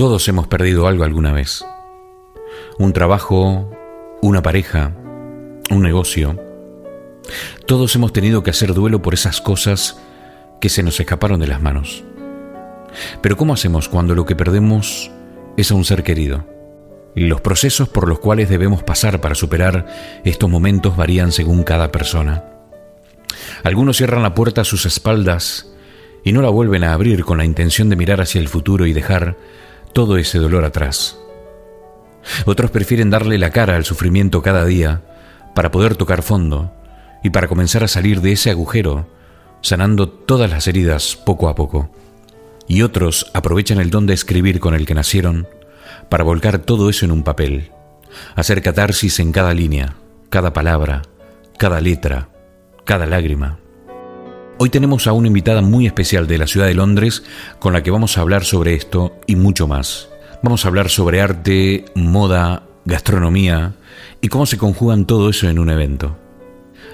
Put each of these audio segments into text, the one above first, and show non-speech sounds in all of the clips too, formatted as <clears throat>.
Todos hemos perdido algo alguna vez. Un trabajo, una pareja, un negocio. Todos hemos tenido que hacer duelo por esas cosas que se nos escaparon de las manos. Pero ¿cómo hacemos cuando lo que perdemos es a un ser querido? Los procesos por los cuales debemos pasar para superar estos momentos varían según cada persona. Algunos cierran la puerta a sus espaldas y no la vuelven a abrir con la intención de mirar hacia el futuro y dejar todo ese dolor atrás. Otros prefieren darle la cara al sufrimiento cada día para poder tocar fondo y para comenzar a salir de ese agujero, sanando todas las heridas poco a poco. Y otros aprovechan el don de escribir con el que nacieron para volcar todo eso en un papel, hacer catarsis en cada línea, cada palabra, cada letra, cada lágrima. Hoy tenemos a una invitada muy especial de la ciudad de Londres con la que vamos a hablar sobre esto y mucho más. Vamos a hablar sobre arte, moda, gastronomía y cómo se conjugan todo eso en un evento.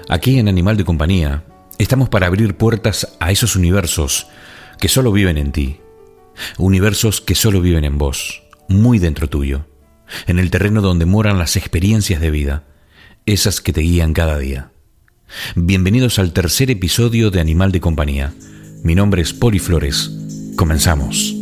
Aquí en Animal de Compañía estamos para abrir puertas a esos universos que solo viven en ti, universos que solo viven en vos, muy dentro tuyo, en el terreno donde moran las experiencias de vida, esas que te guían cada día. Bienvenidos al tercer episodio de Animal de Compañía. Mi nombre es Poli Flores. Comenzamos.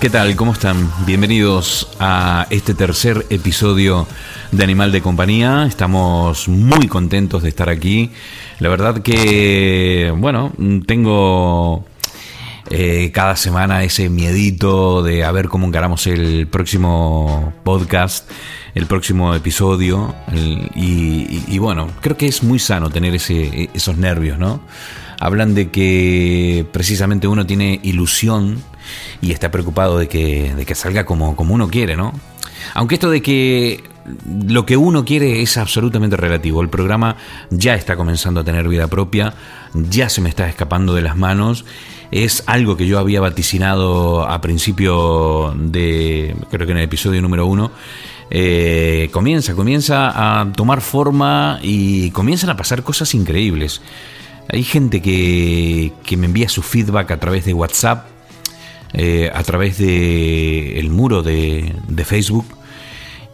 ¿Qué tal? ¿Cómo están? Bienvenidos a este tercer episodio de Animal de Compañía. Estamos muy contentos de estar aquí. La verdad que, bueno, tengo eh, cada semana ese miedito de a ver cómo encaramos el próximo podcast, el próximo episodio. y, bueno, creo que es muy sano tener ese, esos nervios, ¿no? Hablan de que precisamente uno tiene ilusión y está preocupado de que, de que salga como, como uno quiere, ¿no? Aunque esto de que lo que uno quiere es absolutamente relativo. El programa ya está comenzando a tener vida propia, ya se me está escapando de las manos. Es algo que yo había vaticinado a principio de, creo que en el episodio número uno. Eh, comienza, comienza a tomar forma y comienzan a pasar cosas increíbles. Hay gente que, que me envía su feedback a través de WhatsApp, eh, a través de el muro de, de Facebook.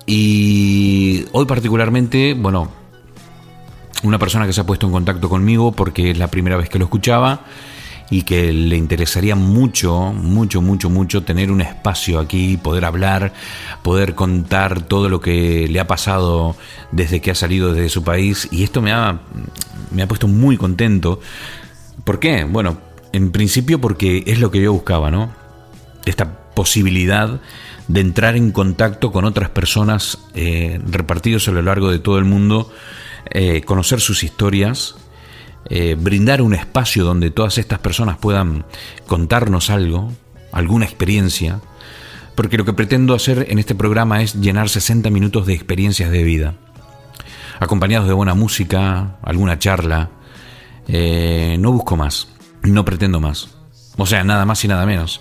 Y hoy particularmente, bueno, una persona que se ha puesto en contacto conmigo porque es la primera vez que lo escuchaba y que le interesaría mucho, mucho, mucho, mucho tener un espacio aquí, poder hablar, poder contar todo lo que le ha pasado desde que ha salido de su país. Y esto me ha, me ha puesto muy contento. ¿Por qué? Bueno, en principio porque es lo que yo buscaba, ¿no? Esta posibilidad de entrar en contacto con otras personas eh, repartidos a lo largo de todo el mundo, eh, conocer sus historias, eh, brindar un espacio donde todas estas personas puedan contarnos algo, alguna experiencia, porque lo que pretendo hacer en este programa es llenar 60 minutos de experiencias de vida, acompañados de buena música, alguna charla. no busco más, no pretendo más, o sea, nada más y nada menos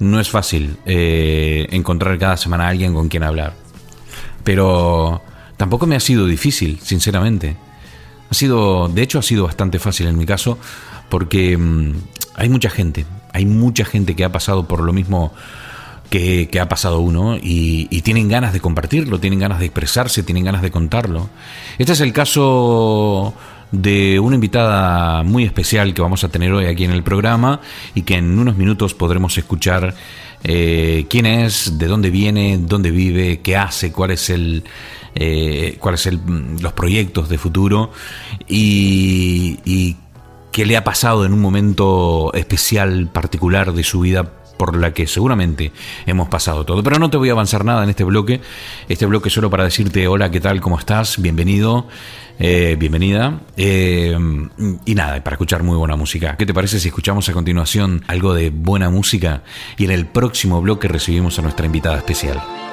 no es fácil eh, encontrar cada semana a alguien con quien hablar. Pero tampoco me ha sido difícil, sinceramente. Ha sido, de hecho, ha sido bastante fácil en mi caso, porque mm, hay mucha gente, hay mucha gente que ha pasado por lo mismo que, ha pasado uno y, y, tienen ganas de compartirlo, tienen ganas de expresarse, tienen ganas de contarlo. Este es el caso de una invitada muy especial que vamos a tener hoy aquí en el programa y que en unos minutos podremos escuchar eh, quién es, de dónde viene, dónde vive, qué hace, cuál es el, eh, cuáles son los proyectos de futuro y, y qué le ha pasado en un momento especial, particular de su vida por la que seguramente hemos pasado todo. Pero no te voy a avanzar nada en este bloque. Este bloque solo para decirte hola, ¿qué tal? ¿Cómo estás? Bienvenido. Eh, bienvenida. Eh, y nada, para escuchar muy buena música. ¿Qué te parece si escuchamos a continuación algo de buena música? Y en el próximo bloque recibimos a nuestra invitada especial.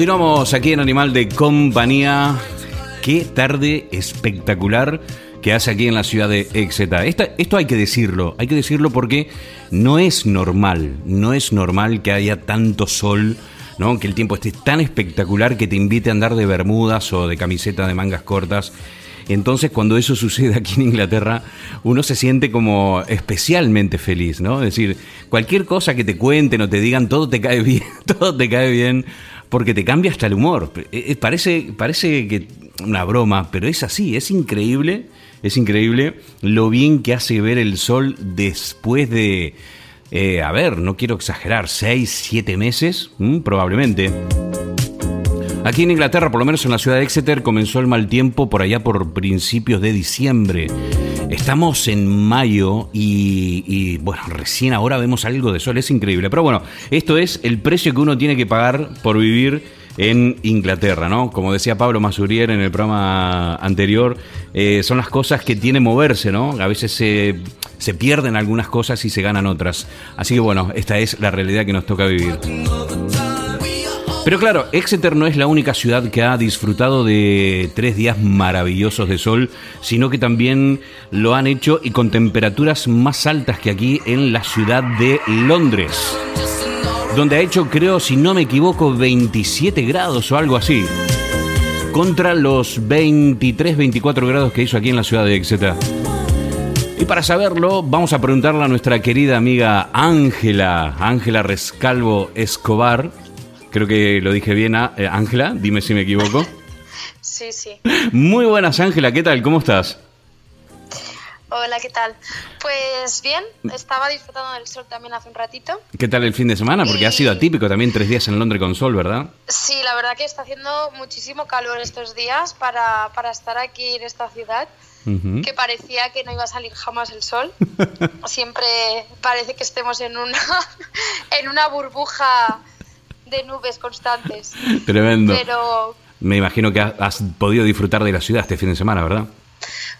Continuamos aquí en Animal de Compañía. Qué tarde espectacular que hace aquí en la ciudad de Exeter. esto hay que decirlo, hay que decirlo porque no es normal, no es normal que haya tanto sol, ¿no? que el tiempo esté tan espectacular que te invite a andar de bermudas o de camiseta de mangas cortas. Entonces, cuando eso sucede aquí en Inglaterra, uno se siente como especialmente feliz, ¿no? Es decir, cualquier cosa que te cuenten o te digan, todo te cae <laughs> bien, todo te cae bien porque te cambia hasta el humor. Eh, eh, parece, parece que una broma, pero es así, es increíble, es increíble lo bien que hace ver el sol después de, eh, a ver, no quiero exagerar, seis, siete meses, probablemente. Aquí en Inglaterra, por lo menos en la ciudad de Exeter, comenzó el mal tiempo por allá por principios de diciembre. Estamos en mayo y, bueno, recién ahora vemos algo de sol, es increíble. Pero bueno, esto es el precio que uno tiene que pagar por vivir en Inglaterra, ¿no? Como decía Pablo Masurier en el programa anterior, eh, son las cosas que tiene moverse, ¿no? A veces se, se pierden algunas cosas y se ganan otras. Así que bueno, esta es la realidad que nos toca vivir. Pero claro, Exeter no es la única ciudad que ha disfrutado de tres días maravillosos de sol, sino que también lo han hecho y con temperaturas más altas que aquí en la ciudad de Londres, donde ha hecho, creo, si no me equivoco, 27 grados o algo así, contra los 23, 24 grados que hizo aquí en la ciudad de Exeter. Y para saberlo, vamos a preguntarle a nuestra querida amiga Ángela, Ángela Rescalvo Escobar, Creo que lo dije bien, ah, eh, Ángela, dime si me equivoco. Sí, sí. Muy buenas, Ángela, ¿qué tal? ¿Cómo estás? Hola, ¿qué tal? Pues bien, estaba disfrutando del sol también hace un ratito. ¿Qué tal el fin de semana? Porque ha sido atípico también tres días en Londres con sol, ¿verdad? Sí, la verdad que está haciendo muchísimo calor estos días para, para estar aquí en esta ciudad. que parecía que no iba a salir jamás el sol. <laughs> Siempre parece que estemos en una, <laughs> en una burbuja de nubes constantes. <laughs> Tremendo. Pero... Me imagino que has podido disfrutar de la ciudad este fin de semana, ¿verdad?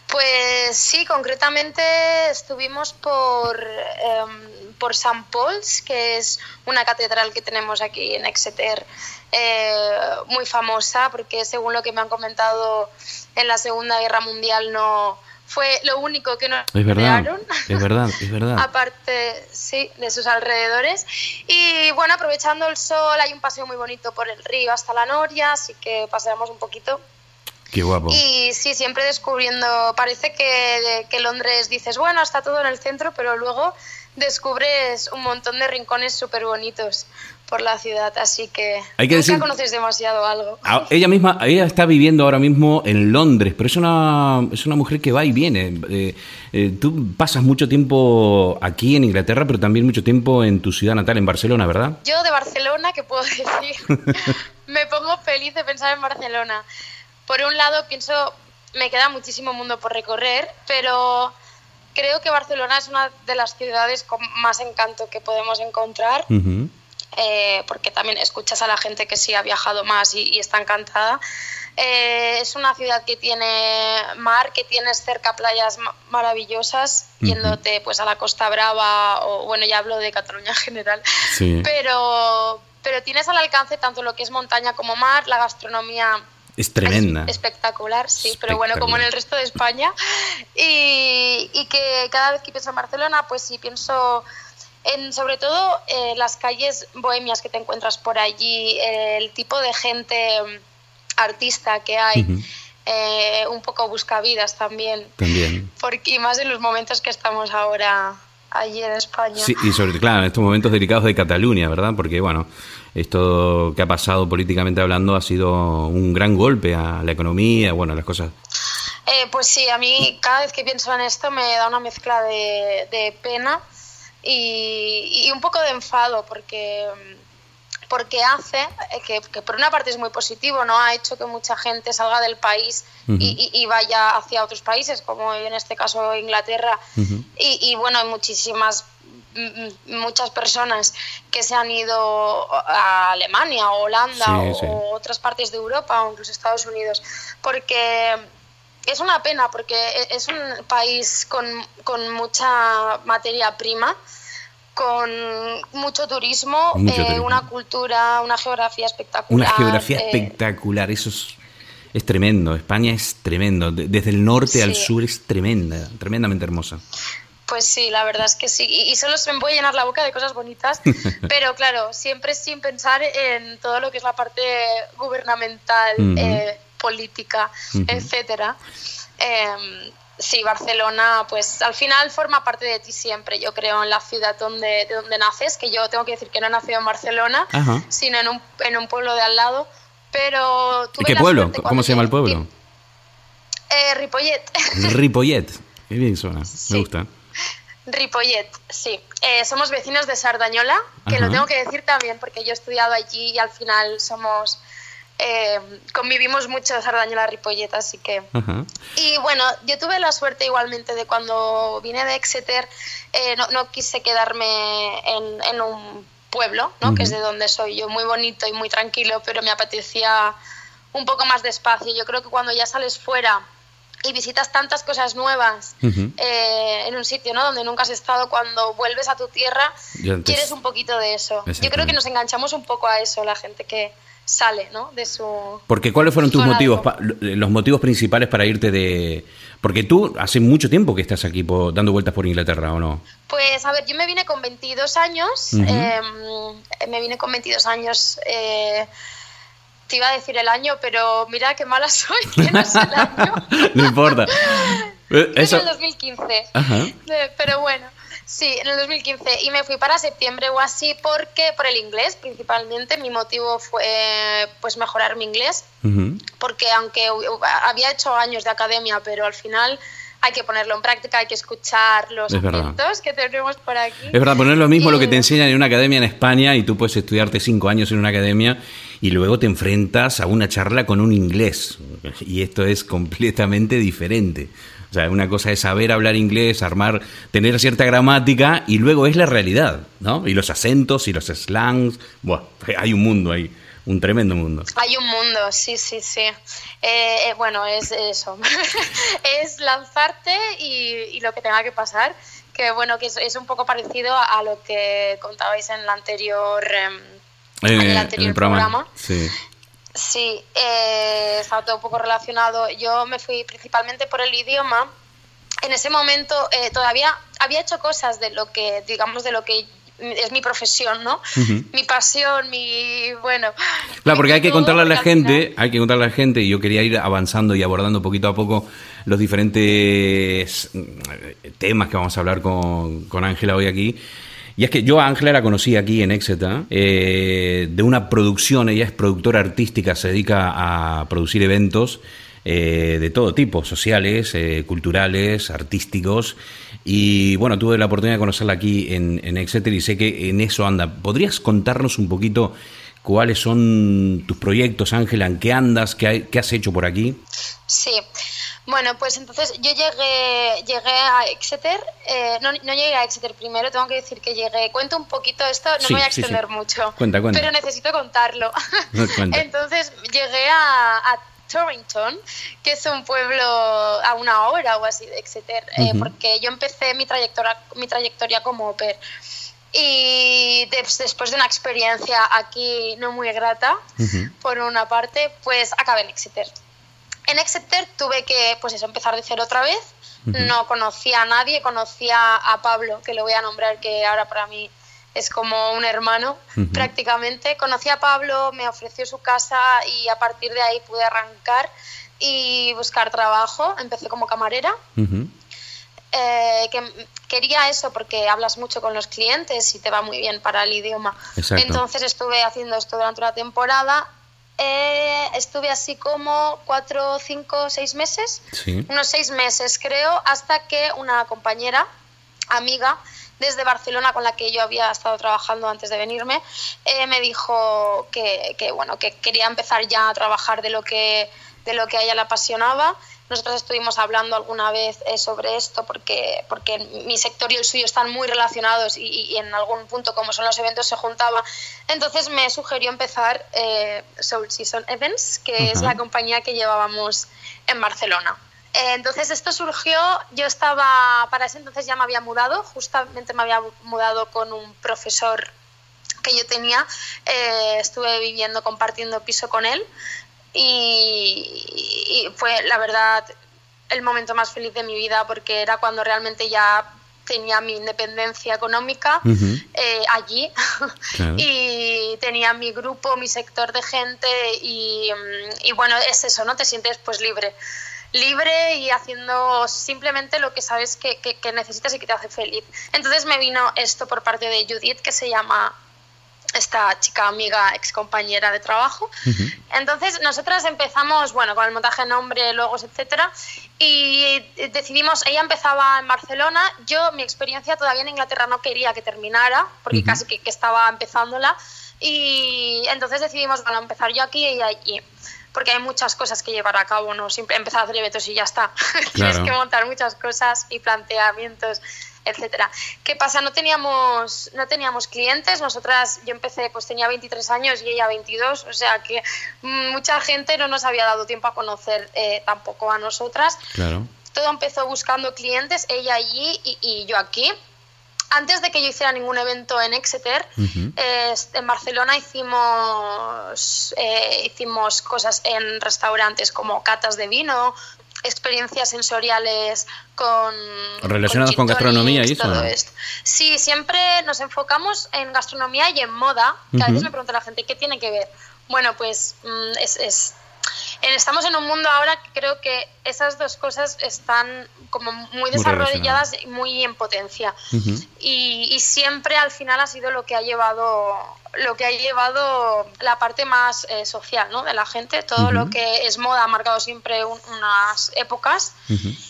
Pues sí, concretamente estuvimos por, em, por St. Paul's, que es una catedral que tenemos aquí en Exeter, eh, muy famosa, porque según lo que me han comentado en la Segunda Guerra Mundial no fue lo único que nos es verdad, Es verdad, es <laughs> verdad. Aparte, sí, de sus alrededores. Y bueno, aprovechando el sol, hay un paseo muy bonito por el río hasta la Noria, así que paseamos un poquito. Qué guapo. Y sí, siempre descubriendo, parece que, que Londres dices, bueno, está todo en el centro, pero luego descubres un montón de rincones súper bonitos por la ciudad, así que, Hay que nunca conoces demasiado algo. Ah, ella misma, ella está viviendo ahora mismo en Londres, pero es una, es una mujer que va y viene. Eh, eh, tú pasas mucho tiempo aquí en Inglaterra, pero también mucho tiempo en tu ciudad natal, en Barcelona, ¿verdad? Yo de Barcelona, ¿qué puedo decir? <laughs> Me pongo feliz de pensar en Barcelona. Por un lado, pienso, me queda muchísimo mundo por recorrer, pero creo que Barcelona es una de las ciudades con más encanto que podemos encontrar. Eh, porque también escuchas a la gente que sí ha viajado más y, está encantada. Eh, es una ciudad que tiene mar, que tienes cerca playas maravillosas, yéndote pues a la Costa Brava, o bueno, ya hablo de Cataluña <laughs> en general, pero, pero tienes al alcance tanto lo que es montaña como mar, la gastronomía es tremenda. espectacular, sí, pero bueno, como en el resto de España. Y, y, que cada vez que pienso en Barcelona, pues sí pienso en sobre todo eh, las calles bohemias que te encuentras por allí, el tipo de gente mm, artista que hay. Eh, un poco buscavidas también. También. Porque, y más en los momentos que estamos ahora allí en España. Sí, y sobre todo, claro, en estos momentos delicados de Cataluña, ¿verdad? Porque, bueno, esto que ha pasado políticamente hablando ha sido un gran golpe a la economía, bueno, a las cosas. Eh, pues sí, a mí cada vez que pienso en esto me da una mezcla de, de pena y, un poco de enfado porque porque hace que, por una parte es muy positivo, ¿no? Ha hecho que mucha gente salga del país y, vaya hacia otros países, como en este caso Inglaterra. y, bueno, hay muchísimas muchas personas que se han ido a Alemania o Holanda o otras partes de Europa o incluso Estados Unidos, porque es una pena porque e-, es un país con, con mucha materia prima, con mucho turismo, eh, una cultura, una geografía espectacular. Una geografía eh, espectacular, eso es, es, tremendo. España es tremendo. Desde el norte al sur es tremenda, tremendamente hermosa. Pues sí, la verdad es que sí. Y, solo se me puede llenar la boca de cosas bonitas, <laughs> pero claro, siempre sin pensar en todo lo que es la parte gubernamental política, etcétera. Em, sí, Barcelona, pues al final forma parte de ti siempre, yo creo, en la ciudad donde, de donde naces, que yo tengo que decir que no he nacido en Barcelona, sino en un, en un pueblo de al lado, pero... ¿Qué pueblo? ¿Cómo se llama el pueblo? Eh, Ripollet. <laughs> Ripollet, qué bien suena, me gusta. Ripollet, sí. Eh, somos vecinos de Sardañola, que lo tengo que decir también porque yo he estudiado allí y al final somos eh, convivimos mucho Sardañola Ripollet, así que... Y bueno, yo tuve la suerte igualmente de cuando vine de Exeter, eh, no, quise quedarme en, un pueblo, ¿no? que es de donde soy yo, muy bonito y muy tranquilo, pero me apetecía un poco más de espacio. Yo creo que cuando ya sales fuera y visitas tantas cosas nuevas eh, en un sitio ¿no? donde nunca has estado, cuando vuelves a tu tierra, quieres un poquito de eso. Yo creo que nos enganchamos un poco a eso, la gente que, sale ¿no? de su... Porque ¿cuáles fueron tus motivos, los motivos principales para irte de... Porque tú hace mucho tiempo que estás aquí dando vueltas por Inglaterra, ¿o no? Pues a ver, yo me vine con 22 años, em, me vine con 22 años, eh, te iba a decir el año, pero mira qué mala soy, que no el año. <laughs> no importa. <laughs> Es el 2015, eh, pero bueno. Sí, en el 2015 y me fui para septiembre o así porque por el inglés principalmente mi motivo fue pues mejorar mi inglés. Porque aunque había hecho años de academia pero al final hay que ponerlo en práctica, hay que escuchar los acentos que tenemos por aquí. Es verdad, poner lo mismo lo que te enseñan en una academia en España y tú puedes estudiarte cinco años en una academia y luego te enfrentas a una charla con un inglés. Y esto es completamente diferente. O sea, una cosa es saber hablar inglés, armar, tener cierta gramática y luego es la realidad, ¿no? Y los acentos y los slangs. Buah, hay un mundo ahí, un tremendo mundo. Hay un mundo, sí, sí, sí. Eh, eh, bueno, es eso. <laughs> es lanzarte y, lo que tenga que pasar. Que bueno, que es, un poco parecido a, lo que contabais en el anterior, em, en el eh, anterior programa. Sí. Sí, eh, estaba todo un poco relacionado. Yo me fui principalmente por el idioma en ese momento eh, todavía había hecho cosas de lo que, digamos, de lo que es mi profesión, ¿no? Mi pasión, mi, bueno... Claro, porque hay que contarle a la gente, hay que contarle a la gente, y yo quería ir avanzando y abordando poquito a poco los diferentes mm, temas que vamos a hablar con Ángela hoy aquí. Y es que yo a Ángela la conocí aquí en Exeter, eh, de una producción, ella es productora artística, se dedica a producir eventos eh, de todo tipo, sociales, eh, culturales, artísticos. Y bueno, tuve la oportunidad de conocerla aquí en, Exeter y sé que en eso anda. ¿Podrías contarnos un poquito cuáles son tus proyectos, Ángela? ¿En qué andas? ¿Qué, qué has hecho por aquí? Sí. Bueno, pues entonces yo llegué, llegué a Exeter, eh, no, no, llegué a Exeter primero, tengo que decir que llegué, cuento un poquito esto, no me voy a extender mucho, cuenta, cuenta. pero necesito contarlo. <laughs> entonces llegué a, Torrington, que es un pueblo a una hora o así de Exeter, eh, porque yo empecé mi trayectoria, mi trayectoria como au Y después de una experiencia aquí no muy grata, por una parte, pues acabé en Exeter. En Exeter tuve que, pues eso, empezar de cero otra vez. No conocía a nadie, conocía a Pablo, que lo voy a nombrar, que ahora para mí es como un hermano prácticamente. Conocí a Pablo, me ofreció su casa y a partir de ahí pude arrancar y buscar trabajo. Empecé como camarera. Eh, que quería eso porque hablas mucho con los clientes y te va muy bien para el idioma. Entonces estuve haciendo esto durante una temporada eh, estuve así como cuatro, cinco, seis meses, unos seis meses creo, hasta que una compañera, amiga, desde Barcelona con la que yo había estado trabajando antes de venirme, eh, me dijo que, que, bueno, que quería empezar ya a trabajar de lo que, de lo que a ella le apasionaba nosotros estuvimos hablando alguna vez eh, sobre esto porque, porque mi sector y el suyo están muy relacionados y, en algún punto, como son los eventos, se juntaba. Entonces me sugirió empezar eh, Soul Season Events, que es la compañía que llevábamos en Barcelona. Eh, entonces esto surgió, yo estaba, para ese entonces ya me había mudado, justamente me había mudado con un profesor que yo tenía, estuve viviendo, compartiendo piso con él y, fue la verdad el momento más feliz de mi vida porque era cuando realmente ya tenía mi independencia económica eh, allí <laughs> y tenía mi grupo, mi sector de gente y, mm, y, bueno, es eso, ¿no? Te sientes pues libre. Libre y haciendo simplemente lo que sabes que, que, que necesitas y que te hace feliz. Entonces me vino esto por parte de Judith que se llama esta chica amiga, ex compañera de trabajo. Entonces, nosotras empezamos, bueno, con el montaje de nombre, logos, etcétera, y decidimos, ella empezaba en Barcelona, yo mi experiencia todavía en Inglaterra no quería que terminara, porque casi que, estaba empezándola, y entonces decidimos, bueno, empezar yo aquí y ella allí porque hay muchas cosas que llevar a cabo, no siempre empezar a hacer eventos y ya está. <laughs> Tienes que montar muchas cosas y planteamientos etcétera. ¿Qué pasa? No teníamos, no teníamos clientes, nosotras, yo empecé, pues tenía 23 años y ella 22, o sea que mucha gente no nos había dado tiempo a conocer eh, tampoco a nosotras. Claro. Todo empezó buscando clientes, ella allí y, yo aquí. Antes de que yo hiciera ningún evento en Exeter, en Barcelona hicimos, eh, hicimos cosas en restaurantes como catas de vino, experiencias sensoriales con relacionadas con, gastronomía y eso sí siempre nos enfocamos en gastronomía y en moda que a veces me pregunta la gente qué tiene que ver bueno pues mm, es estamos en un mundo ahora que creo que esas dos cosas están como muy desarrolladas y muy en potencia. y, siempre al final ha sido lo que ha llevado lo que ha llevado la parte más eh, social ¿no? de la gente. Todo lo que es moda ha marcado siempre unas épocas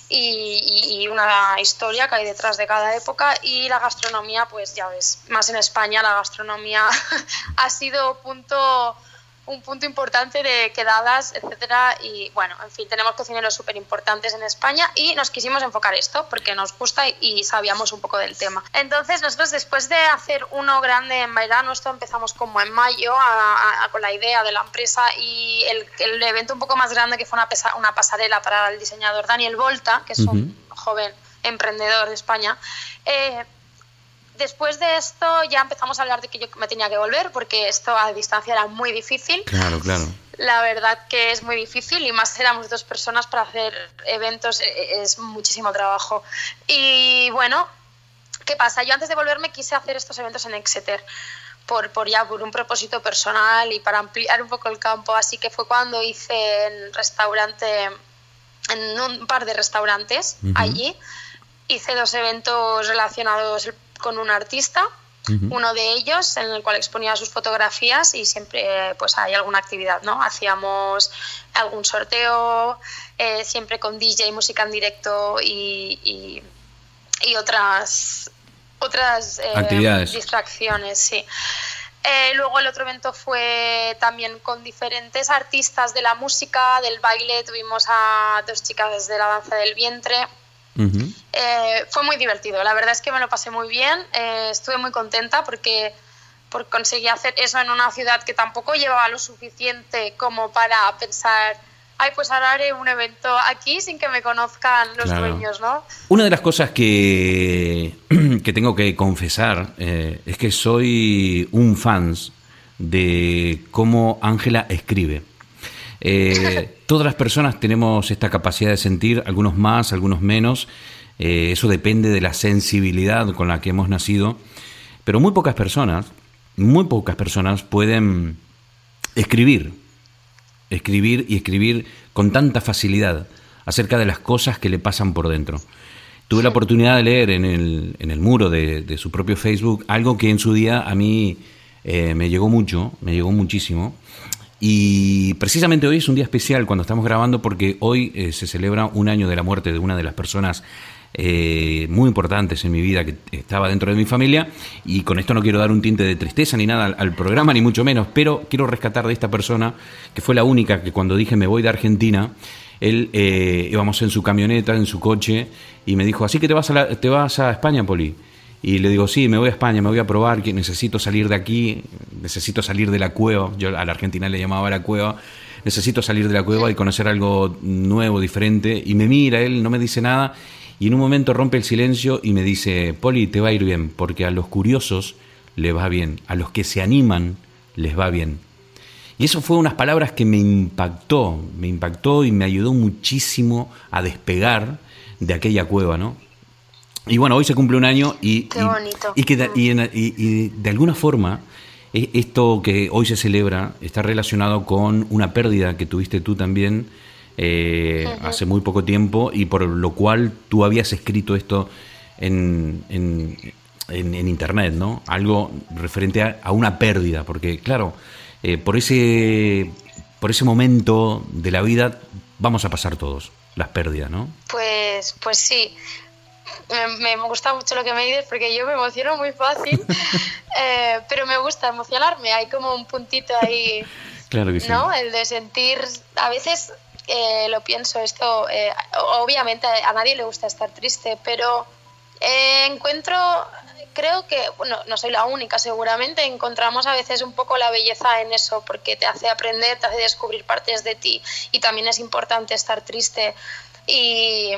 y, y, una historia que hay detrás de cada época. Y la gastronomía, pues ya ves, más en España la gastronomía <laughs> ha sido punto un punto importante de quedadas, etcétera. Y bueno, en fin, tenemos cocineros súper importantes en España y nos quisimos enfocar esto porque nos gusta y, sabíamos un poco del tema. Entonces, nosotros después de hacer uno grande en verano, esto empezamos como en mayo con la idea de la empresa y el, evento un poco más grande que fue una, una pasarela para el diseñador Daniel Volta, que es un joven emprendedor de España. Eh, después de esto ya empezamos a hablar de que yo me tenía que volver porque esto a distancia era muy difícil. Claro, claro. La verdad que es muy difícil y más éramos dos personas para hacer eventos, e, e, es muchísimo trabajo. Y bueno, ¿qué pasa? Yo antes de volverme quise hacer estos eventos en Exeter. Por, por, ya por un propósito personal y para ampliar un poco el campo. Así que fue cuando hice en restaurante, en un par de restaurantes allí, hice dos eventos relacionados con un artista, uno de ellos en el cual exponía sus fotografías y siempre pues hay alguna actividad, ¿no? Hacíamos algún sorteo, eh, siempre con DJ, música en directo y, y, otras, otras eh, distracciones, sí. Eh, luego el otro evento fue también con diferentes artistas de la música, del baile, tuvimos a dos chicas de la danza del vientre, eh, fue muy divertido, la verdad es que me lo pasé muy bien, eh, estuve muy contenta porque, porque conseguí hacer eso en una ciudad que tampoco llevaba lo suficiente como para pensar, ay, pues ahora haré un evento aquí sin que me conozcan los dueños, ¿no? Una de las cosas que, <clears throat> que tengo que confesar eh, es que soy un fan de cómo Ángela escribe. Eh, <laughs> todas las personas tenemos esta capacidad de sentir, algunos más, algunos menos. Eh, eso depende de la sensibilidad con la que hemos nacido. Pero muy pocas personas, muy pocas personas pueden escribir, escribir y escribir con tanta facilidad acerca de las cosas que le pasan por dentro. Tuve la oportunidad de leer en el, en el muro de, su propio Facebook algo que en su día a mí eh, me llegó mucho, me llegó muchísimo, y precisamente hoy es un día especial cuando estamos grabando porque hoy eh, se celebra un año de la muerte de una de las personas eh, muy importantes en mi vida que estaba dentro de mi familia y con esto no quiero dar un tinte de tristeza ni nada al, programa ni mucho menos, pero quiero rescatar de esta persona que fue la única que cuando dije me voy de Argentina, él eh, íbamos en su camioneta, en su coche y me dijo, así que te vas a, te vas a España, Poli. Y le digo, sí, me voy a España, me voy a probar, necesito salir de aquí, necesito salir de la cueva. Yo a la Argentina le llamaba la cueva. Necesito salir de la cueva y conocer algo nuevo, diferente. Y me mira, él no me dice nada. Y en un momento rompe el silencio y me dice, Poli, te va a ir bien, porque a los curiosos les va bien, a los que se animan les va bien. Y eso fue unas palabras que me impactó, me impactó y me ayudó muchísimo a despegar de aquella cueva, ¿no? Y bueno, hoy se cumple un año y, y, que de, y, de alguna forma e, esto que hoy se celebra está relacionado con una pérdida que tuviste tú también eh, hace muy poco tiempo y por lo cual tú habías escrito esto en, en, en, internet, ¿no? Algo referente a, una pérdida, porque claro, eh, por, ese, por ese momento de la vida vamos a pasar todos las pérdidas, ¿no? Pues, pues sí me, gusta mucho lo que me dices porque yo me emociono muy fácil, <laughs> eh, pero me gusta emocionarme, hay como un puntito ahí, claro que sí. ¿no? El de sentir, a veces eh, lo pienso esto, eh, obviamente a nadie le gusta estar triste, pero encuentro, creo que, bueno, no soy la única seguramente, encontramos a veces un poco la belleza en eso porque te hace aprender, te hace descubrir partes de ti y también es importante estar triste y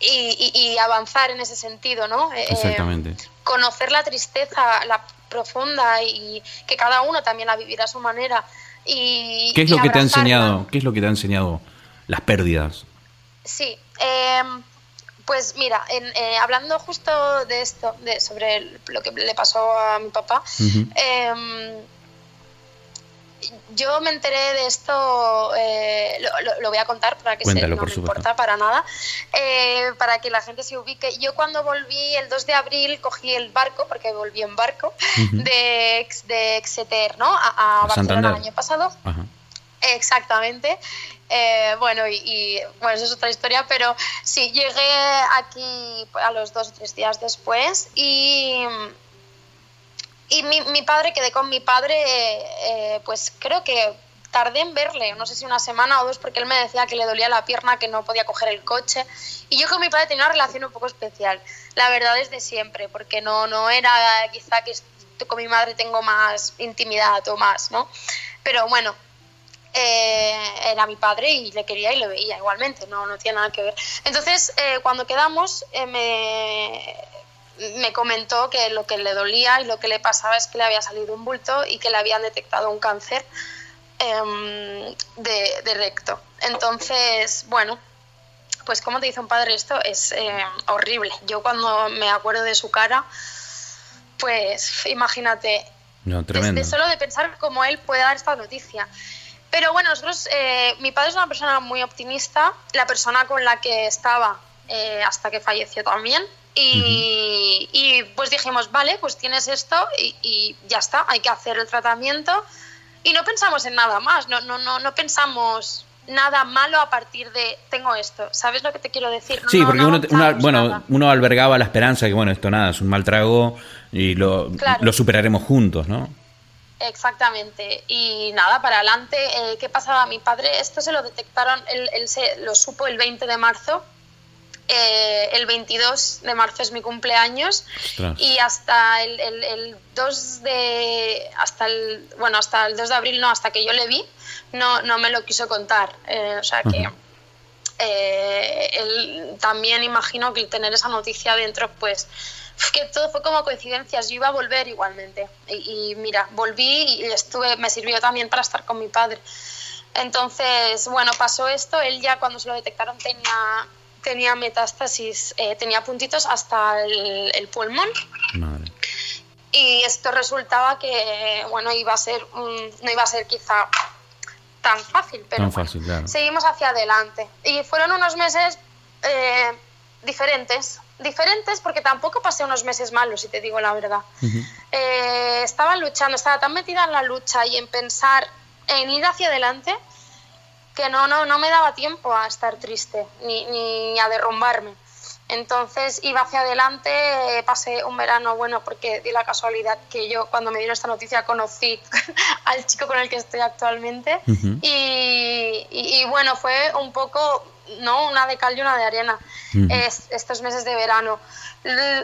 y, avanzar en ese sentido, ¿no? Eh, Exactamente. conocer la tristeza, la profunda y que cada uno también la vivirá a su manera. Y, ¿Qué es lo que te ha enseñado? ¿Qué es lo que te ha enseñado las pérdidas? Sí, em, pues mira, eh, hablando justo de esto, de, sobre lo que le pasó a mi papá, yo me enteré de esto, eh, lo, voy a contar para que se, no me importa para nada, eh, para que la gente se ubique. Yo cuando volví el 2 de abril cogí el barco, porque volví en barco, de, de Exeter, ¿no? A, a Barcelona el año pasado. Exactamente. Eh, bueno, y, bueno, eso es otra historia, pero sí, llegué aquí a los dos o tres días después y y mi, mi padre, quedé con mi padre, eh, pues creo que tardé en verle, no sé si una semana o dos, porque él me decía que le dolía la pierna, que no podía coger el coche. Y yo con mi padre tenía una relación un poco especial, la verdad es de siempre, porque no, no era quizá que con mi madre tengo más intimidad o más, ¿no? Pero bueno, eh, era mi padre y le quería y le veía igualmente, no, no tiene nada que ver. Entonces, eh, cuando quedamos, me me comentó que lo que le dolía y lo que le pasaba es que le había salido un bulto y que le habían detectado un cáncer em, de, recto. Entonces, bueno, pues como te dice un padre, esto es em, horrible. Yo cuando me acuerdo de su cara, pues imagínate, no, solo de pensar cómo él puede dar esta noticia. Pero bueno, nosotros, eh, mi padre es una persona muy optimista, la persona con la que estaba eh, hasta que falleció también. Y, pues dijimos, vale, pues tienes esto y, ya está, hay que hacer el tratamiento. Y no pensamos en nada más, no, no, no, no pensamos nada malo a partir de tengo esto. ¿Sabes lo que te quiero decir? sí, porque uno, bueno, uno albergaba la esperanza de que, bueno, esto nada, es un mal trago y lo, lo superaremos juntos, ¿no? Exactamente. Y nada, para adelante, eh, ¿qué pasaba? a Mi padre, esto se lo detectaron, él, él se lo supo el 20 de marzo eh, el 22 de marzo es mi cumpleaños y hasta el, el, 2 de hasta el bueno hasta el 2 de abril no hasta que yo le vi no no me lo quiso contar. Eh, o sea que eh, él también imagino que el tener esa noticia dentro pues que todo fue como coincidencias yo iba a volver igualmente. Y, y mira volví y estuve me sirvió también para estar con mi padre. Entonces bueno pasó esto él ya cuando se lo detectaron tenía tenía metástasis, eh, tenía puntitos hasta el, pulmón. Y esto resultaba que, bueno, iba a ser, no iba a ser quizá tan fácil, pero seguimos hacia adelante. Y fueron unos meses eh, diferentes, diferentes porque tampoco pasé unos meses malos, si te digo la verdad. Eh, estaba luchando, estaba tan metida en la lucha y en pensar en ir hacia adelante que no, no, no me daba tiempo a estar triste ni, ni a derrumbarme. Entonces iba hacia adelante, eh, pasé un verano bueno porque di la casualidad que yo cuando me dieron esta noticia conocí <laughs> al chico con el que estoy actualmente y, y, bueno, fue un poco, ¿no? Una de cal y una de arena estos meses de verano.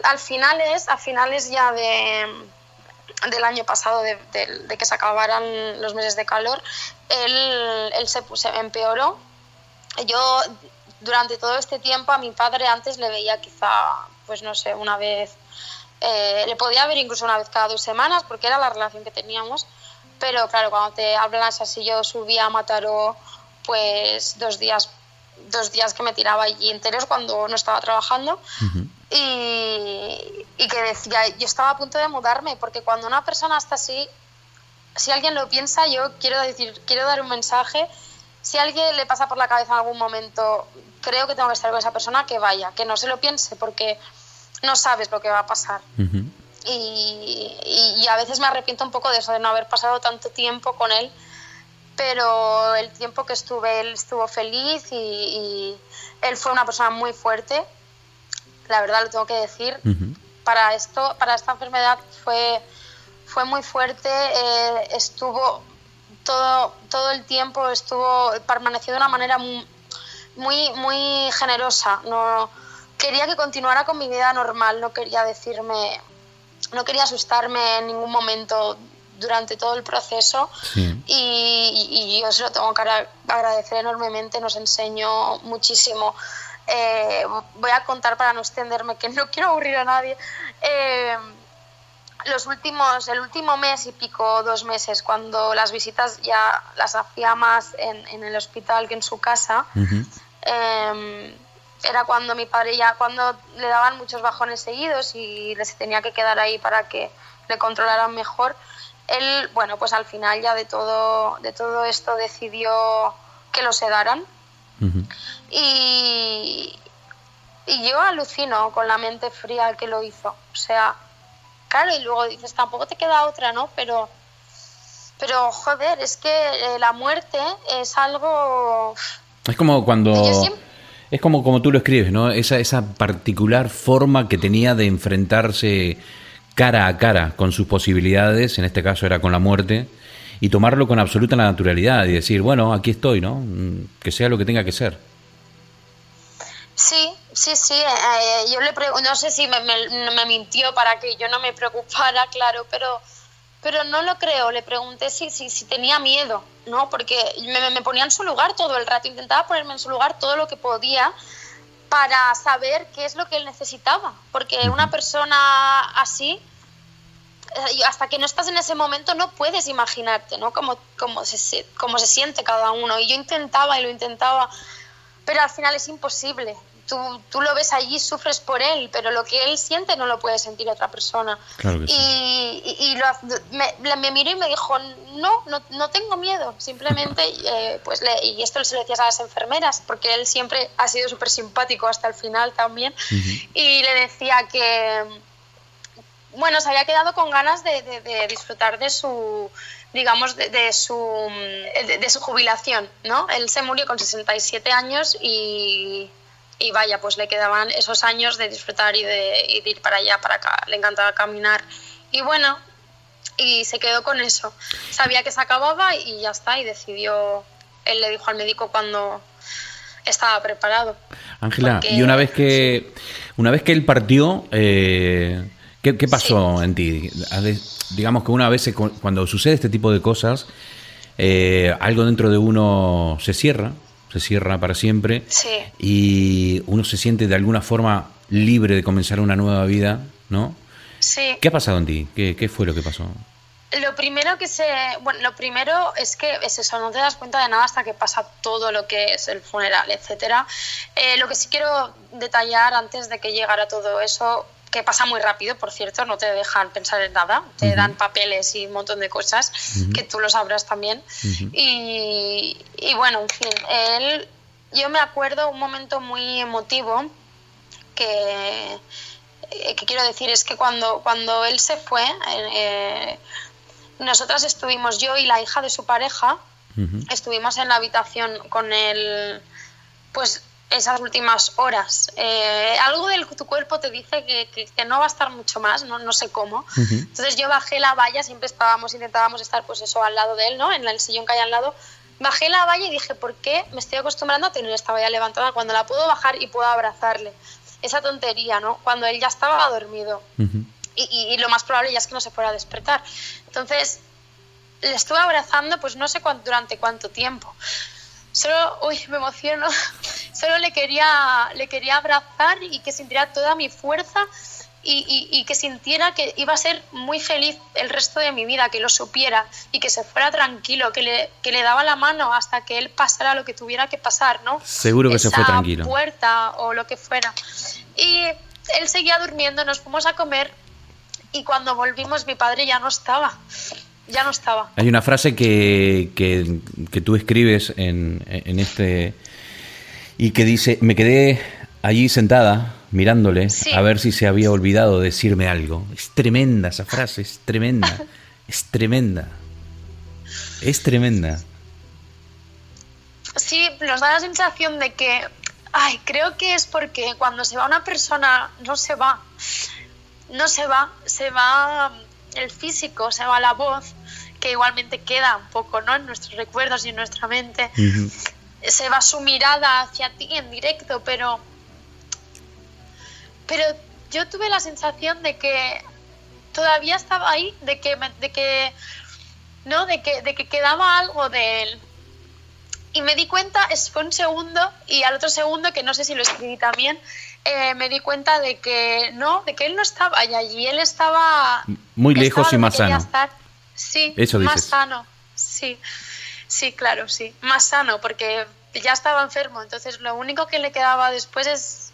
Al finales, a finales ya de, del año pasado, de, de, que se acabaran los meses de calor, él, él se, puso, empeoró. Yo durante todo este tiempo a mi padre antes le veía quizá, pues no sé, una vez, eh, le podía ver incluso una vez cada dos semanas porque era la relación que teníamos, pero claro, cuando te hablas así, yo subía a Mataró pues dos días, dos días que me tiraba allí enteros cuando no estaba trabajando y, y que decía, yo estaba a punto de mudarme porque cuando una persona está así, si alguien lo piensa, yo quiero decir, quiero dar un mensaje. Si a alguien le pasa por la cabeza en algún momento, creo que tengo que estar con esa persona, que vaya, que no se lo piense, porque no sabes lo que va a pasar. y, y, a veces me arrepiento un poco de eso, de no haber pasado tanto tiempo con él, pero el tiempo que estuve, él estuvo feliz y, él fue una persona muy fuerte, la verdad lo tengo que decir. Para esto, para esta enfermedad fue fue muy fuerte, eh, estuvo todo, todo el tiempo, estuvo, permaneció de una manera muy, muy, generosa. No, quería que continuara con mi vida normal, no quería decirme, no quería asustarme en ningún momento durante todo el proceso y, yo se lo tengo que agradecer enormemente, nos enseñó muchísimo. Eh, voy a contar para no extenderme, que no quiero aburrir a nadie. Eh, los últimos, el último mes y pico, dos meses, cuando las visitas ya las hacía más en, en el hospital que en su casa, em, era cuando mi padre ya, cuando le daban muchos bajones seguidos y se tenía que quedar ahí para que le controlaran mejor, él, bueno, pues al final ya de todo, de todo esto decidió que lo sedaran. y, y yo alucino con la mente fría que lo hizo. O sea, claro, y luego dices, tampoco te queda otra, ¿no? Pero, pero joder, es que eh, la muerte es algo... Es como cuando... Es como, como tú lo escribes, ¿no? Esa, esa particular forma que tenía de enfrentarse cara a cara con sus posibilidades, en este caso era con la muerte, y tomarlo con absoluta naturalidad y decir, bueno, aquí estoy, ¿no? Mm, que sea lo que tenga que ser. Sí, sí, sí. Eh, yo le no sé si me, me, mintió para que yo no me preocupara, <laughs> claro, pero, pero no lo creo. Le pregunté si, si, si tenía miedo, ¿no? Porque me, ponía en su lugar todo el rato, intentaba ponerme en su lugar todo lo que podía para saber qué es lo que él necesitaba, porque una persona así eh, hasta que no estás en ese momento no puedes imaginarte, ¿no? Cómo, cómo, se, cómo se siente cada uno. Y yo intentaba y lo intentaba, pero al final es imposible. Tú, tú, lo ves allí, sufres por él, pero lo que él siente no lo puede sentir otra persona. y, y, me, me, miró y me dijo, no, no, no tengo miedo, simplemente, <laughs> eh, pues le, y esto se lo decías a las enfermeras, porque él siempre ha sido súper simpático hasta el final también, y le decía que bueno, se había quedado con ganas de, disfrutar de su, digamos, de, su, de, su jubilación, ¿no? Él se murió con 67 años y, y vaya, pues le quedaban esos años de disfrutar y de, ir para allá, para acá. Le encantaba caminar. Y bueno, y se quedó con eso. Sabía que se acababa y ya está, y decidió, él le dijo al médico cuando estaba preparado. Ángela, y una vez que, una vez que él partió, eh, ¿Qué, pasó en ti? Digamos que una vez cuando sucede este tipo de cosas, eh, algo dentro de uno se cierra, se cierra para siempre y uno se siente de alguna forma libre de comenzar una nueva vida, ¿no? Sí. ¿Qué ha pasado en ti? ¿Qué, fue lo que pasó? Lo primero que se, bueno, lo primero es que es eso, no te das cuenta de nada hasta que pasa todo lo que es el funeral, etcétera. Eh, lo que sí quiero detallar antes de que llegara todo eso que pasa muy rápido, por cierto, no te dejan pensar en nada, te dan papeles y un montón de cosas que tú lo sabrás también. y, bueno, en fin, él, yo me acuerdo un momento muy emotivo que, eh, que quiero decir es que cuando, cuando él se fue, eh, nosotras estuvimos, yo y la hija de su pareja, estuvimos en la habitación con él, pues esas últimas horas. Eh, algo de tu cuerpo te dice que, que, no va a estar mucho más, no, no sé cómo. Entonces yo bajé la valla, siempre estábamos, intentábamos estar pues eso al lado de él, ¿no? En el sillón que hay al lado. Bajé la valla y dije, ¿por qué me estoy acostumbrando a tener esta valla levantada cuando la puedo bajar y puedo abrazarle? Esa tontería, ¿no? Cuando él ya estaba dormido. y, y, lo más probable ya es que no se fuera a despertar. Entonces, le estuve abrazando pues no sé cuánto, durante cuánto tiempo solo, uy, me emociono, <laughs> solo le quería, le quería abrazar y que sintiera toda mi fuerza y, y, que sintiera que iba a ser muy feliz el resto de mi vida, que lo supiera y que se fuera tranquilo, que le, que le daba la mano hasta que él pasara lo que tuviera que pasar, ¿no? Seguro que se fue tranquilo. puerta o lo que fuera. Y él seguía durmiendo, nos fuimos a comer y cuando volvimos mi padre ya no estaba ya no estaba. Hay una frase que, que, tú escribes en, en, este y que dice, me quedé allí sentada mirándole a ver si se había olvidado decirme algo. Es tremenda esa frase, es tremenda, es tremenda, es tremenda. Sí, nos da la sensación de que, ay, creo que es porque cuando se va una persona no se va, no se va, se va el físico, se va la voz, que igualmente queda un poco ¿no? en nuestros recuerdos y en nuestra mente. Se va su mirada hacia ti en directo, pero, pero yo tuve la sensación de que todavía estaba ahí, de que, de que, ¿no? de que, de que quedaba algo de él. Y me di cuenta, fue un segundo, y al otro segundo, que no sé si lo escribí también, eh, me di cuenta de que no, de que él no estaba allí, él estaba muy lejos y más sano. Sí, más sano, sí, sí, claro, sí, más sano, porque ya estaba enfermo, entonces lo único que le quedaba después es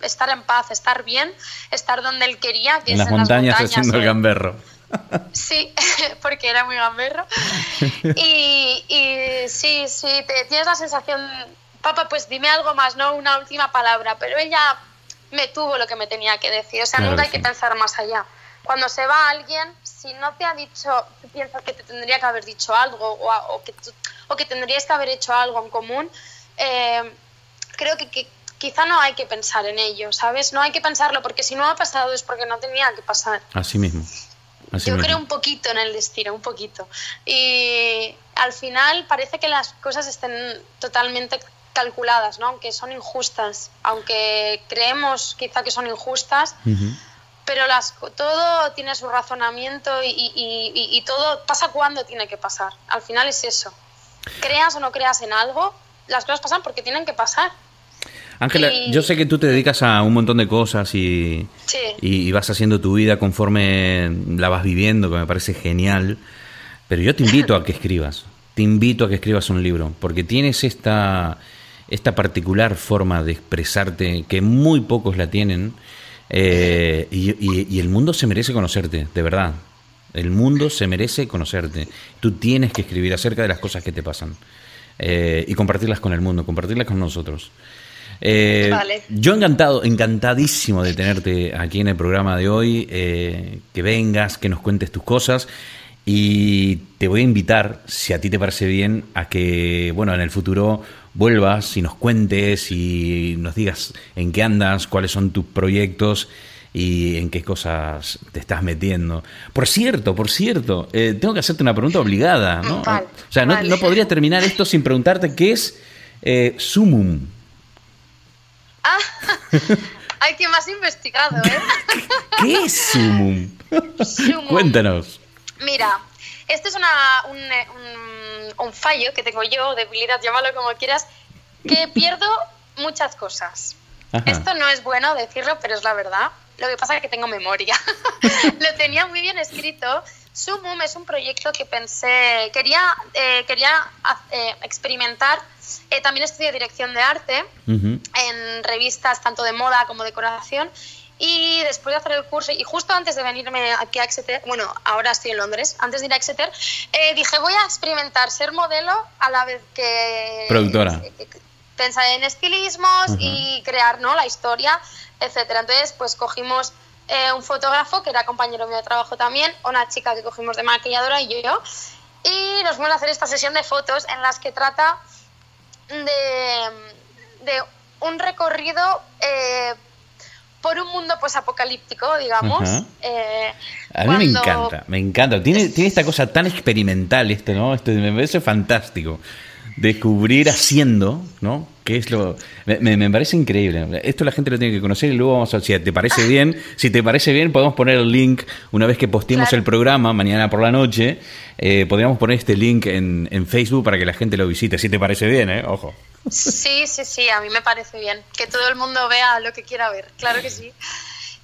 estar en paz, estar bien, estar donde él quería, que en las montañas, haciendo el gamberro. Sí, <laughs> porque era muy gamberro. <laughs> Y, y sí, sí, te, tienes la sensación papá, pues dime algo más, ¿no? Una última palabra, pero ella me tuvo lo que me tenía que decir, o sea, nunca hay que pensar más allá. Cuando se va alguien, si no te ha dicho, tú piensas que te tendría que haber dicho algo o, que, o que tendrías que haber hecho algo en común, eh, creo que, quizá no hay que pensar en ello, ¿sabes? No hay que pensarlo porque si no ha pasado es porque no tenía que pasar. Así mismo. Yo creo un poquito en el destino, un poquito. Y al final parece que las cosas estén totalmente calculadas, ¿no? aunque son injustas, aunque creemos quizá que son injustas, pero las, todo tiene su razonamiento y, todo pasa cuando tiene que pasar. Al final es eso. Creas o no creas en algo, las cosas pasan porque tienen que pasar. Ángela, yo sé que tú te dedicas a un montón de cosas y, y, vas haciendo tu vida conforme la vas viviendo, que me parece genial. Pero yo te invito a que escribas. Te invito a que escribas un libro, porque tienes esta, esta particular forma de expresarte que muy pocos la tienen. Eh, y, y el mundo se merece conocerte, de verdad. El mundo se merece conocerte. Tú tienes que escribir acerca de las cosas que te pasan eh, y compartirlas con el mundo, compartirlas con nosotros. Eh, yo encantado, encantadísimo de tenerte aquí en el programa de hoy, que vengas, que nos cuentes tus cosas y te voy a invitar, si a ti te parece bien, a que, bueno, en el futuro vuelvas y nos cuentes y nos digas en qué andas, cuáles son tus proyectos y en qué cosas te estás metiendo. Por cierto, por cierto, eh, tengo que hacerte una pregunta obligada, ¿no? o sea, no, no, podría terminar esto sin preguntarte qué es eh, Sumum. Ah, <laughs> hay que más investigado, ¿eh? ¿Qué es Sumum? Cuéntanos. Mira, este es una, un, un, un fallo que tengo yo, debilidad, llámalo como quieras, que <laughs> pierdo muchas cosas. Esto no es bueno decirlo, pero es la verdad. Lo que pasa es que tengo memoria. <laughs> Lo tenía muy bien escrito. Sumum es un proyecto que pensé, quería, eh, quería eh, experimentar. Eh, también estudié dirección de arte en revistas tanto de moda como decoración. Y después de hacer el curso, y justo antes de venirme aquí a Exeter, bueno, ahora estoy en Londres, antes de ir a Exeter, dije, voy a experimentar ser modelo a la vez que... Productora. pensar en estilismos y crear ¿no? la historia etcétera. Entonces, pues cogimos eh, un fotógrafo que era compañero mío de trabajo también, una chica que cogimos de maquilladora y yo, y nos fuimos a hacer esta sesión de fotos en las que trata de, un recorrido eh, por un mundo pues apocalíptico, digamos. Eh, a mí me encanta, me encanta. Tiene, tiene esta cosa tan experimental esto, ¿no? Esto me parece fantástico descubrir haciendo, ¿no? Que es lo. Me, me, parece increíble. Esto la gente lo tiene que conocer y luego vamos a. Si te parece bien, si te parece bien, podemos poner el link una vez que posteemos el programa, mañana por la noche. Eh, podríamos poner este link en, en, Facebook para que la gente lo visite. Si te parece bien, ¿eh? Ojo. Sí, sí, sí, a mí me parece bien. Que todo el mundo vea lo que quiera ver. Claro que sí.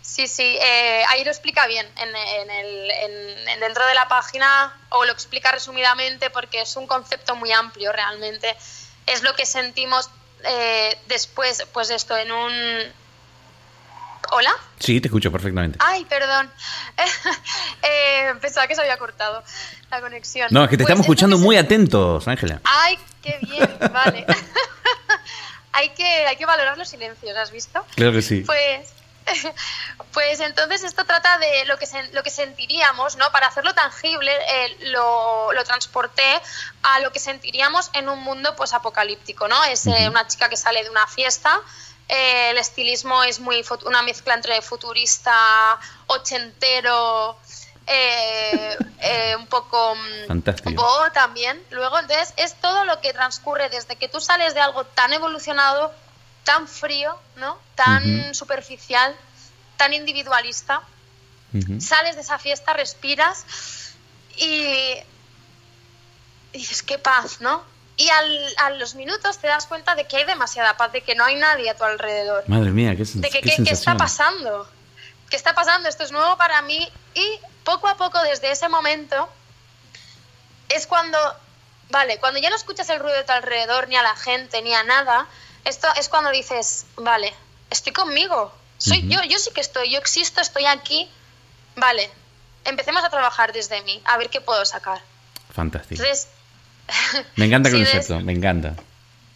Sí, sí, eh, ahí lo explica bien en, el, dentro de la página o lo explica resumidamente porque es un concepto muy amplio realmente. Es lo que sentimos eh, después, pues esto, en un... ¿Hola? Sí, te escucho perfectamente. Ay, perdón. <laughs> eh, pensaba que se había cortado la conexión. No, es que te pues estamos escuchando muy atentos, Ángela. Ay, qué bien, <laughs> vale. <laughs> hay, que, hay que valorar los silencios, ¿has visto? Claro que sí. Pues Pues entonces esto trata de lo que, lo que sentiríamos, ¿no? Para hacerlo tangible, eh, lo, lo, transporté a lo que sentiríamos en un mundo pues apocalíptico, ¿no? Es eh, una chica que sale de una fiesta, eh, el estilismo es muy una mezcla entre futurista, ochentero, <laughs> un poco mm, Fantástico. Bo también. Luego, entonces, es todo lo que transcurre desde que tú sales de algo tan evolucionado tan frío, ¿no? Tan superficial, tan individualista. Sales de esa fiesta, respiras y, dices, qué paz, ¿no? Y a los minutos te das cuenta de que hay demasiada paz, de que no hay nadie a tu alrededor. Madre mía, qué, de que, qué, está pasando. ¿Qué está pasando? Esto es nuevo para mí. Y poco a poco, desde ese momento, es cuando, vale, cuando ya no escuchas el ruido de tu alrededor, ni a la gente, ni a nada, esto es cuando dices, vale, estoy conmigo, soy yo, yo sí que estoy, yo existo, estoy aquí, vale, empecemos a trabajar desde mí, a ver qué puedo sacar. Fantástico. Me encanta <laughs> el concepto, me encanta.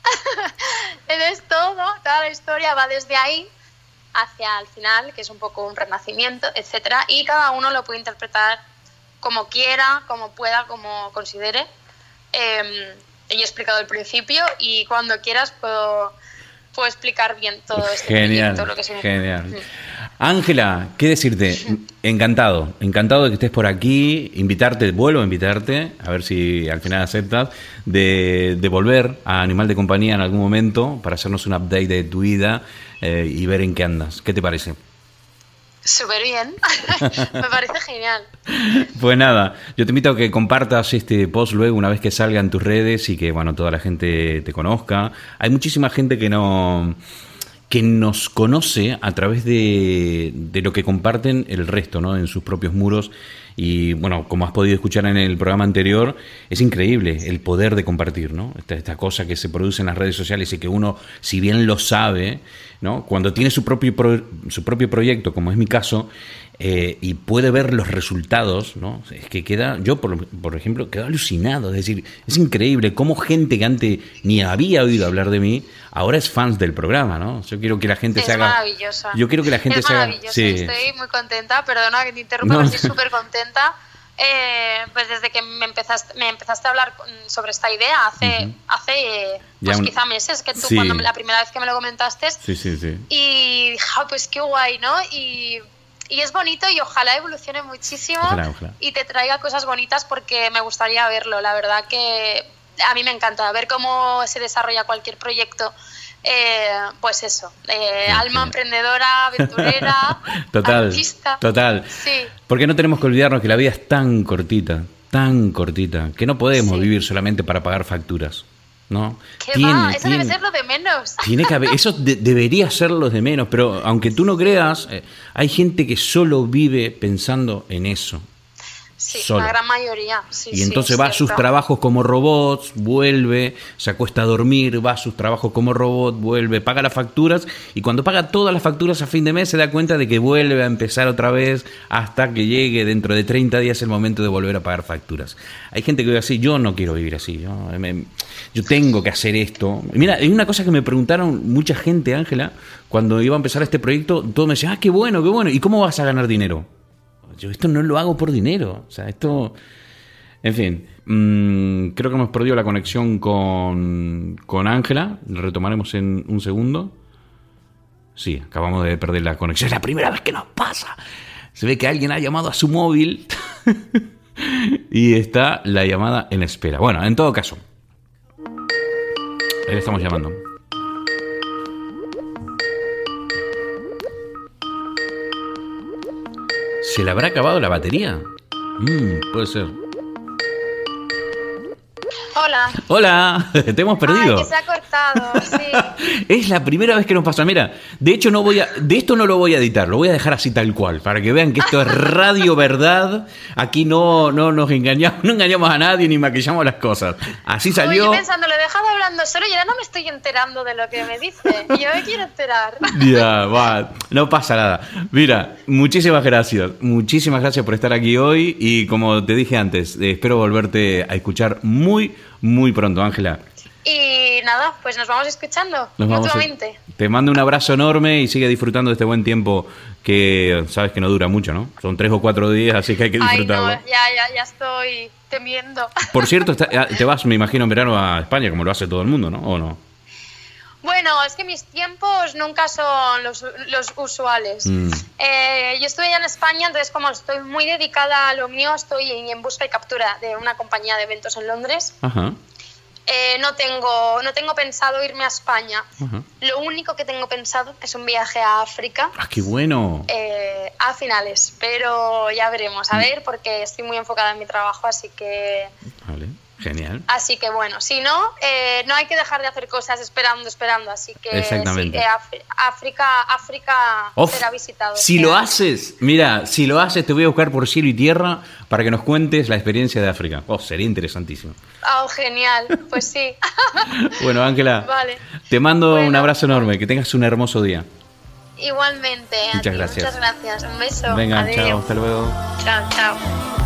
<laughs> Entonces todo, toda la historia va desde ahí hacia el final, que es un poco un renacimiento, etcétera, y cada uno lo puede interpretar como quiera, como pueda, como considere. Eh, he explicado el principio y cuando quieras puedo, puedo explicar bien todo esto. Genial, lo que genial. Mm. Ángela, ¿qué decirte? Encantado, encantado de que estés por aquí, invitarte, vuelvo a invitarte, a ver si al final aceptas, de, de volver a Animal de Compañía en algún momento para hacernos un update de tu vida eh, y ver en qué andas. ¿Qué te parece? Súper bien, <laughs> me parece genial. Pues nada, yo te invito a que compartas este post luego una vez que salga en tus redes y que bueno toda la gente te conozca. Hay muchísima gente que no que nos conoce a través de, de, lo que comparten el resto, ¿no? En sus propios muros. Y bueno, como has podido escuchar en el programa anterior, es increíble el poder de compartir, ¿no? Esta, esta cosa que se produce en las redes sociales y que uno, si bien lo sabe, ¿no? Cuando tiene su propio, su propio proyecto, como es mi caso, eh, y puede ver los resultados, ¿no? Es que queda, yo por, por, ejemplo, quedo alucinado, es decir, es increíble cómo gente que antes ni había oído hablar de mí, ahora es fans del programa, ¿no? Yo quiero que la gente se haga... maravillosa. Yo quiero que la gente es se haga... Sí. Estoy muy contenta, perdona que te interrumpa, no. estoy súper contenta. Eh, pues desde que me empezaste, me empezaste a hablar sobre esta idea hace, uh -huh. hace pues un... quizá meses, que tú sí. cuando la primera vez que me lo comentaste, sí, sí, sí. y dije, oh, pues qué guay, ¿no? Y y es bonito y ojalá evolucione muchísimo ojalá, ojalá. y te traiga cosas bonitas porque me gustaría verlo. La verdad que a mí me encanta ver cómo se desarrolla cualquier proyecto. Eh, pues eso, eh, alma emprendedora, aventurera, <laughs> total, artista. Total. Sí. Porque no tenemos que olvidarnos que la vida es tan cortita, tan cortita, que no podemos sí. vivir solamente para pagar facturas. ¿No? ¿Qué tiene, va? Eso tiene, debe ser lo de menos. Tiene que haber, eso de, debería ser lo de menos, pero aunque tú no creas, eh, hay gente que solo vive pensando en eso. Sí, la gran mayoría. Sí, y entonces sí, va a sus trabajos como robots, vuelve, se acuesta a dormir, va a sus trabajos como robot, vuelve, paga las facturas y cuando paga todas las facturas a fin de mes se da cuenta de que vuelve a empezar otra vez hasta que llegue dentro de 30 días el momento de volver a pagar facturas. Hay gente que vive así, yo no quiero vivir así, yo, me, yo tengo que hacer esto. Mira, hay una cosa que me preguntaron mucha gente, Ángela, cuando iba a empezar este proyecto, todos me decían, ah, qué bueno, qué bueno, ¿y cómo vas a ganar dinero? Yo esto no lo hago por dinero. O sea, esto. En fin, mmm, creo que hemos perdido la conexión con Ángela. Retomaremos en un segundo. Sí, acabamos de perder la conexión. Es la primera vez que nos pasa. Se ve que alguien ha llamado a su móvil <laughs> y está la llamada en espera. Bueno, en todo caso, le estamos llamando. ¿Se le habrá acabado la batería? Mmm, puede ser. Hola. Hola, <laughs> te hemos perdido. Ay, que se ha cortado, sí. <laughs> es la primera vez que nos pasa. Mira, de hecho no voy a, de esto no lo voy a editar, lo voy a dejar así tal cual, para que vean que esto es radio verdad. Aquí no, no nos engañamos, no engañamos a nadie ni maquillamos las cosas. Así salió. Uy, pensando, lo he dejado hablando solo y ahora no me estoy enterando de lo que me dice. Y yo me quiero enterar. <laughs> Ya, va, no pasa nada. Mira, muchísimas gracias, muchísimas gracias por estar aquí hoy y como te dije antes, eh, espero volverte a escuchar muy muy pronto, Ángela. Y nada, pues nos vamos escuchando nos mutuamente. Vamos a... Te mando un abrazo enorme y sigue disfrutando de este buen tiempo que sabes que no dura mucho, ¿no? Son tres o cuatro días, así que hay que disfrutarlo. Ay, no, ya, ya, ya estoy temiendo. Por cierto, <laughs> te vas, me imagino, en verano a España, como lo hace todo el mundo, ¿no? ¿O no? Bueno, es que mis tiempos nunca son los, los usuales. Mm. Eh, yo estuve ya en España, entonces como estoy muy dedicada a lo mío, estoy en busca y captura de una compañía de eventos en Londres. Ajá. Eh, no, tengo, no tengo pensado irme a España. Ajá. Lo único que tengo pensado es un viaje a África. ¡Ah, qué bueno! Eh, a finales, pero ya veremos. A ver, porque estoy muy enfocada en mi trabajo, así que... Vale. Genial. Así que bueno, si no, eh, no hay que dejar de hacer cosas esperando, esperando. Así que Exactamente. Sí, eh, África, África Uf, será visitado. Si lo haces, mira, si lo haces, te voy a buscar por cielo y tierra para que nos cuentes la experiencia de África. Oh, sería interesantísimo. Oh, genial, pues sí. <laughs> bueno, Ángela, vale. te mando bueno. un abrazo enorme, que tengas un hermoso día. Igualmente, muchas ti, gracias. Muchas gracias. Un beso. Venga, Adiós. chao, hasta luego. Chao, chao.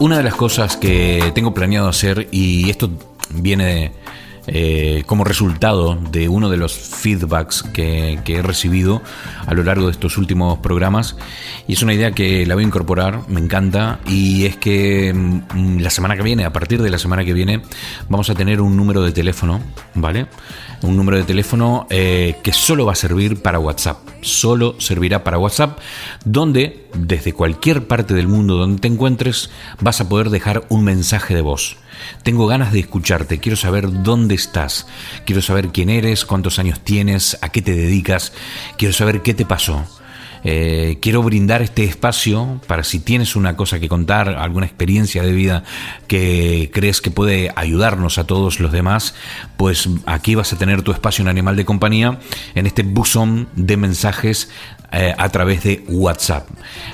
Una de las cosas que tengo planeado hacer, y esto viene eh, como resultado de uno de los feedbacks que, he recibido a lo largo de estos últimos programas. Y es una idea que la voy a incorporar, me encanta. Y es que mm, la semana que viene, a partir de la semana que viene, vamos a tener un número de teléfono, ¿vale? Un número de teléfono eh, que solo va a servir para WhatsApp. Solo servirá para WhatsApp, donde desde cualquier parte del mundo donde te encuentres vas a poder dejar un mensaje de voz. Tengo ganas de escucharte, quiero saber dónde estás, quiero saber quién eres, cuántos años tienes, a qué te dedicas, quiero saber qué te pasó. Eh, quiero brindar este espacio para si tienes una cosa que contar, alguna experiencia de vida que crees que puede ayudarnos a todos los demás, pues aquí vas a tener tu espacio en Animal de Compañía en este buzón de mensajes eh, a través de WhatsApp.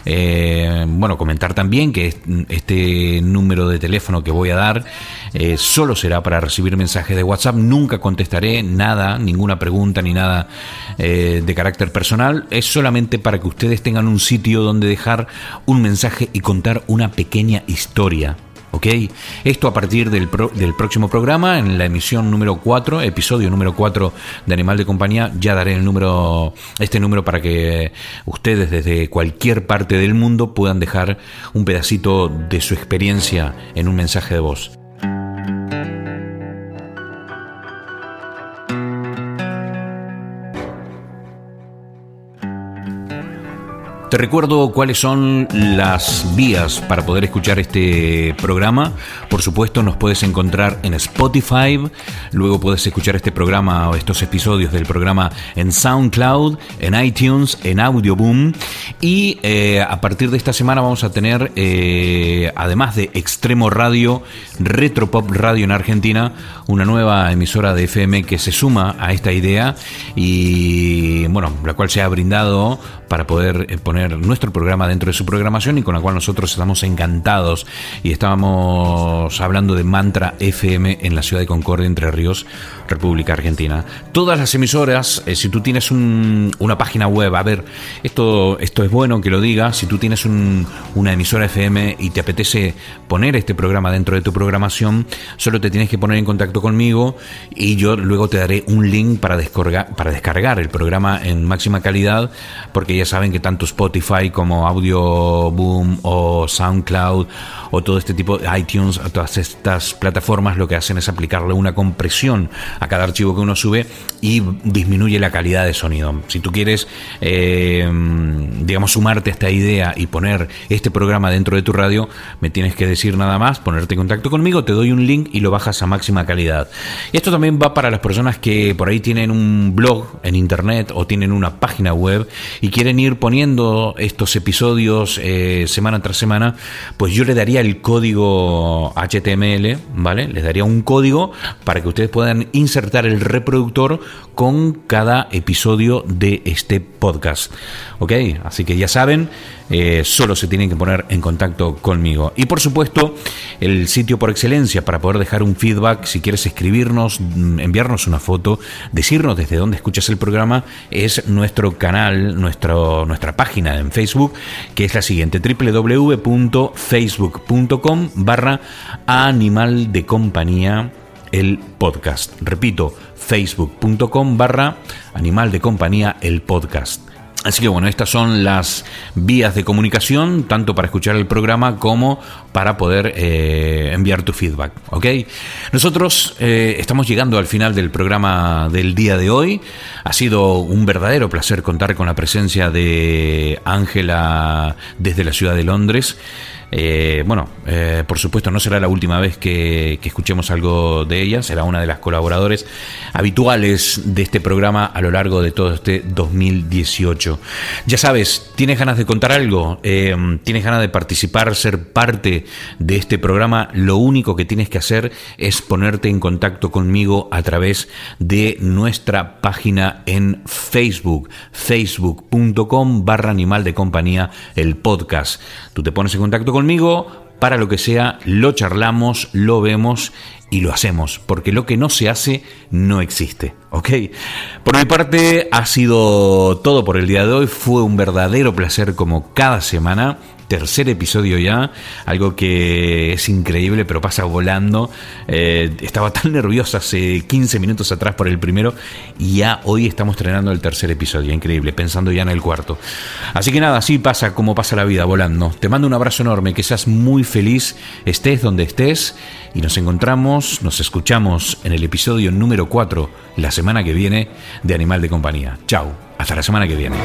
Eh, bueno, comentar también que este número de teléfono que voy a dar solo será para recibir mensajes de WhatsApp. Nunca contestaré nada, ninguna pregunta ni nada de carácter personal. Es solamente para que ustedes tengan un sitio donde dejar un mensaje y contar una pequeña historia. ¿ok? Esto a partir del, del, próximo programa, en la emisión número 4, episodio número 4 de Animal de Compañía, ya daré el número, este número para que ustedes desde cualquier parte del mundo puedan dejar un pedacito de su experiencia en un mensaje de voz. Te recuerdo cuáles son las vías para poder escuchar este programa. Por supuesto, nos puedes encontrar en Spotify, luego puedes escuchar este programa o estos episodios del programa en SoundCloud, en iTunes, en Audioboom. Y eh, a partir de esta semana vamos a tener, eh, además de Extremo Radio, Retropop Radio en Argentina, una nueva emisora de FM que se suma a esta idea y, bueno, la cual se ha brindado para poder eh, poner nuestro programa dentro de su programación y con la cual nosotros estamos encantados y estábamos hablando de Mantra FM en la ciudad de Concordia, Entre Ríos, República Argentina. Todas las emisoras, eh, si tú tienes una página web, a ver, esto, esto es bueno que lo diga, si tú tienes una emisora FM y te apetece poner este programa dentro de tu programación, solo te tienes que poner en contacto conmigo y yo luego te daré un link para descargar, para descargar el programa en máxima calidad, porque ya saben que tanto Spotify como Audio Boom o SoundCloud o todo este tipo de iTunes, todas estas plataformas lo que hacen es aplicarle una compresión a cada archivo que uno sube y disminuye la calidad de sonido. Si tú quieres, eh, digamos, sumarte a esta idea y poner este programa dentro de tu radio, me tienes que decir nada más, ponerte en contacto conmigo, te doy un link y lo bajas a máxima calidad. Y esto también va para las personas que por ahí tienen un blog en internet o tienen una página web y quieren ir poniendo estos episodios eh, semana tras semana, pues yo le daría el código HTML, ¿vale? Les daría un código para que ustedes puedan insertar el reproductor con cada episodio de este podcast. ¿Ok? Así que ya saben, eh, solo se tienen que poner en contacto conmigo. Y por supuesto, el sitio por excelencia para poder dejar un feedback, si quieres escribirnos, mm, enviarnos una foto, decirnos desde dónde escuchas el programa, es nuestro canal, nuestra página en Facebook, que es la siguiente, www.facebook.com barra animal de compañía el podcast. Repito, facebook.com barra animal de compañía el podcast. Así que bueno, estas son las vías de comunicación, tanto para escuchar el programa como para poder eh, enviar tu feedback. ¿Ok? Nosotros eh, estamos llegando al final del programa del día de hoy. Ha sido un verdadero placer contar con la presencia de Ángela desde la ciudad de Londres. Eh, bueno, eh, por supuesto no será la última vez que, escuchemos algo de ella, será una de las colaboradores habituales de este programa a lo largo de todo este 2018. Ya sabes, ¿tienes ganas de contar algo? Eh, ¿Tienes ganas de participar, ser parte de este programa? Lo único que tienes que hacer es ponerte en contacto conmigo a través de nuestra página en Facebook, facebook.com barra animal de compañía, el podcast. Tú te pones en contacto con conmigo, para lo que sea, lo charlamos, lo vemos y lo hacemos, porque lo que no se hace no existe, ¿ok? Por mi parte ha sido todo por el día de hoy, fue un verdadero placer como cada semana tercer episodio ya, algo que es increíble, pero pasa volando. Eh, estaba tan nerviosa hace 15 minutos atrás por el primero y ya hoy estamos estrenando el tercer episodio, increíble, pensando ya en el cuarto. Así que nada, así pasa como pasa la vida volando. Te mando un abrazo enorme, que seas muy feliz, estés donde estés y nos encontramos, nos escuchamos en el episodio número 4 la semana que viene de Animal de Compañía. Chao, hasta la semana que viene.